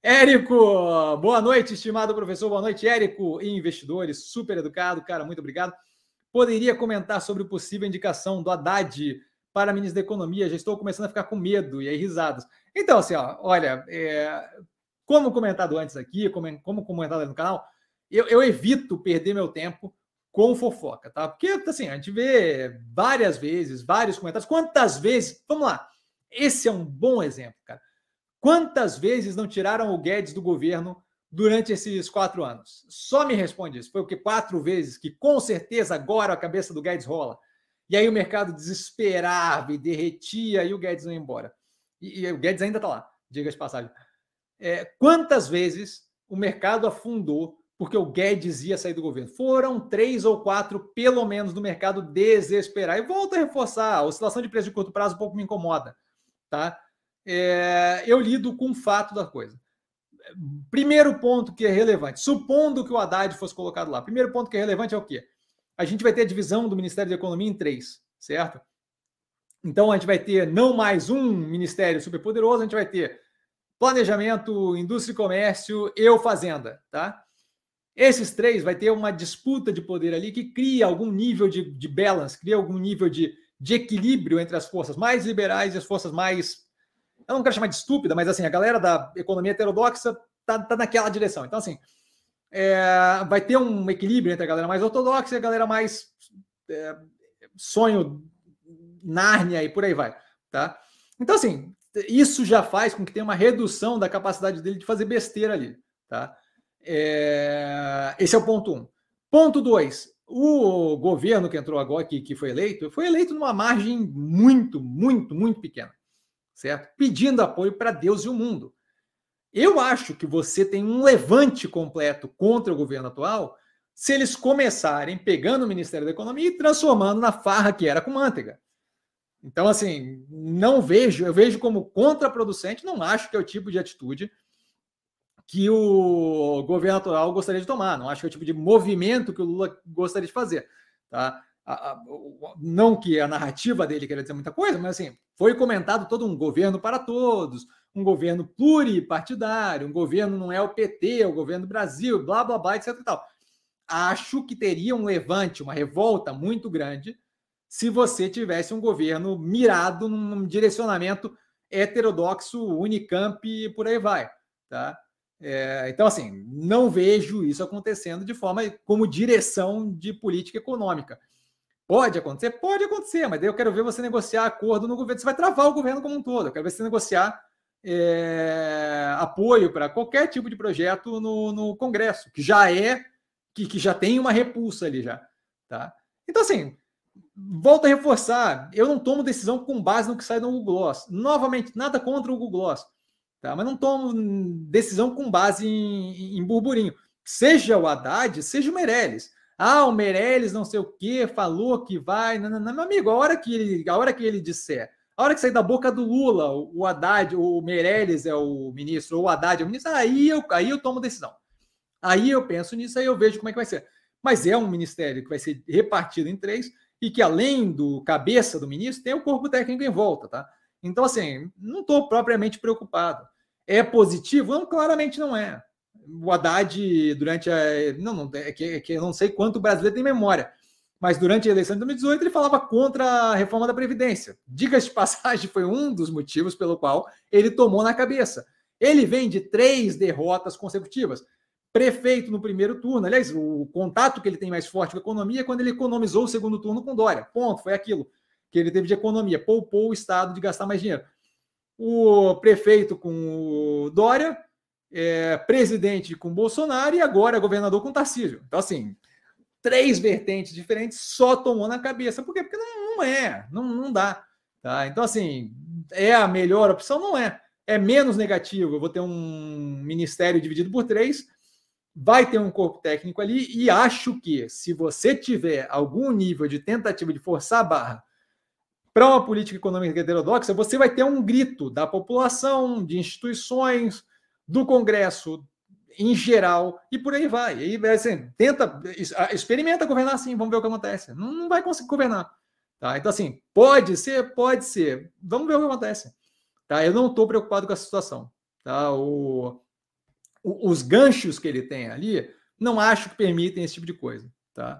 Érico, boa noite, estimado professor. Boa noite, Érico investidores. Super educado, cara, muito obrigado. Poderia comentar sobre o possível indicação do Haddad para ministro da Economia? Já estou começando a ficar com medo e aí risadas. Então, assim, ó, olha, é, como comentado antes aqui, como, como comentado no canal, eu, eu evito perder meu tempo com fofoca, tá? Porque, assim, a gente vê várias vezes, vários comentários. Quantas vezes, vamos lá, esse é um bom exemplo, cara. Quantas vezes não tiraram o Guedes do governo durante esses quatro anos? Só me responde isso. Foi o que? Quatro vezes, que com certeza agora a cabeça do Guedes rola. E aí o mercado desesperava e derretia e o Guedes não ia embora. E, e o Guedes ainda está lá, diga de passagem. É, quantas vezes o mercado afundou porque o Guedes ia sair do governo? Foram três ou quatro, pelo menos, no mercado desesperar. E volto a reforçar: a oscilação de preço de curto prazo um pouco me incomoda. Tá? É, eu lido com o fato da coisa. Primeiro ponto que é relevante, supondo que o Haddad fosse colocado lá, primeiro ponto que é relevante é o quê? A gente vai ter a divisão do Ministério da Economia em três, certo? Então a gente vai ter não mais um ministério superpoderoso, a gente vai ter planejamento, indústria e comércio e o fazenda, tá? Esses três vai ter uma disputa de poder ali que cria algum nível de, de balance, cria algum nível de, de equilíbrio entre as forças mais liberais e as forças mais. Eu não quero chamar de estúpida, mas assim, a galera da economia heterodoxa tá, tá naquela direção. Então, assim, é, vai ter um equilíbrio entre a galera mais ortodoxa e a galera mais é, sonho, Nárnia e por aí vai. Tá? Então, assim, isso já faz com que tenha uma redução da capacidade dele de fazer besteira ali. Tá? É, esse é o ponto um. Ponto dois. O governo que entrou agora, que, que foi eleito, foi eleito numa margem muito, muito, muito pequena, certo? Pedindo apoio para Deus e o mundo. Eu acho que você tem um levante completo contra o governo atual se eles começarem pegando o Ministério da Economia e transformando na farra que era com manteiga. Então, assim, não vejo, eu vejo como contraproducente, não acho que é o tipo de atitude que o governo atual gostaria de tomar. Não acho que é o tipo de movimento que o Lula gostaria de fazer. Tá? A, a, não que a narrativa dele queira dizer muita coisa, mas assim, foi comentado todo um governo para todos, um governo pluripartidário, um governo não é o PT, é o governo do Brasil, blá blá blá, etc. E tal. Acho que teria um levante, uma revolta muito grande se você tivesse um governo mirado num direcionamento heterodoxo, Unicamp e por aí vai. Tá? É, então, assim, não vejo isso acontecendo de forma como direção de política econômica. Pode acontecer? Pode acontecer, mas daí eu quero ver você negociar acordo no governo. Você vai travar o governo como um todo. Eu quero ver você negociar é, apoio para qualquer tipo de projeto no, no Congresso, que já é, que, que já tem uma repulsa ali já. Tá? Então, assim, volto a reforçar, eu não tomo decisão com base no que sai no Google Gloss. Novamente, nada contra o Google Gloss. Tá? Mas não tomo decisão com base em, em burburinho. Seja o Haddad, seja o Meirelles. Ah, o Meirelles não sei o que, falou que vai. Não, não, não, meu amigo, a hora que ele, a hora que ele disser, a hora que sair da boca do Lula, o Haddad, o Meirelles é o ministro, ou o Haddad é o ministro, aí eu, aí eu tomo decisão. Aí eu penso nisso, aí eu vejo como é que vai ser. Mas é um ministério que vai ser repartido em três e que, além do cabeça do ministro, tem o corpo técnico em volta, tá? Então, assim, não estou propriamente preocupado. É positivo? Não, claramente não é. O Haddad, durante a. Não, não é que, é que eu não sei quanto o brasileiro tem memória, mas durante a eleição de 2018 ele falava contra a reforma da Previdência. Diga de passagem, foi um dos motivos pelo qual ele tomou na cabeça. Ele vem de três derrotas consecutivas. Prefeito no primeiro turno, aliás, o contato que ele tem mais forte com a economia é quando ele economizou o segundo turno com Dória. Ponto, foi aquilo que ele teve de economia, poupou o Estado de gastar mais dinheiro. O prefeito com o Dória, é, presidente com Bolsonaro e agora governador com Tarcísio. Então, assim, três vertentes diferentes só tomou na cabeça. Por quê? Porque não, não é, não, não dá. Tá? Então, assim, é a melhor opção? Não é. É menos negativo. Eu vou ter um ministério dividido por três, vai ter um corpo técnico ali, e acho que se você tiver algum nível de tentativa de forçar a barra para uma política econômica heterodoxa, você vai ter um grito da população, de instituições, do Congresso em geral, e por aí vai. E assim, tenta, experimenta governar assim, vamos ver o que acontece. Não, não vai conseguir governar. Tá? Então, assim, pode ser, pode ser. Vamos ver o que acontece. Tá? Eu não estou preocupado com a situação. Tá? O, os ganchos que ele tem ali, não acho que permitem esse tipo de coisa. Tá?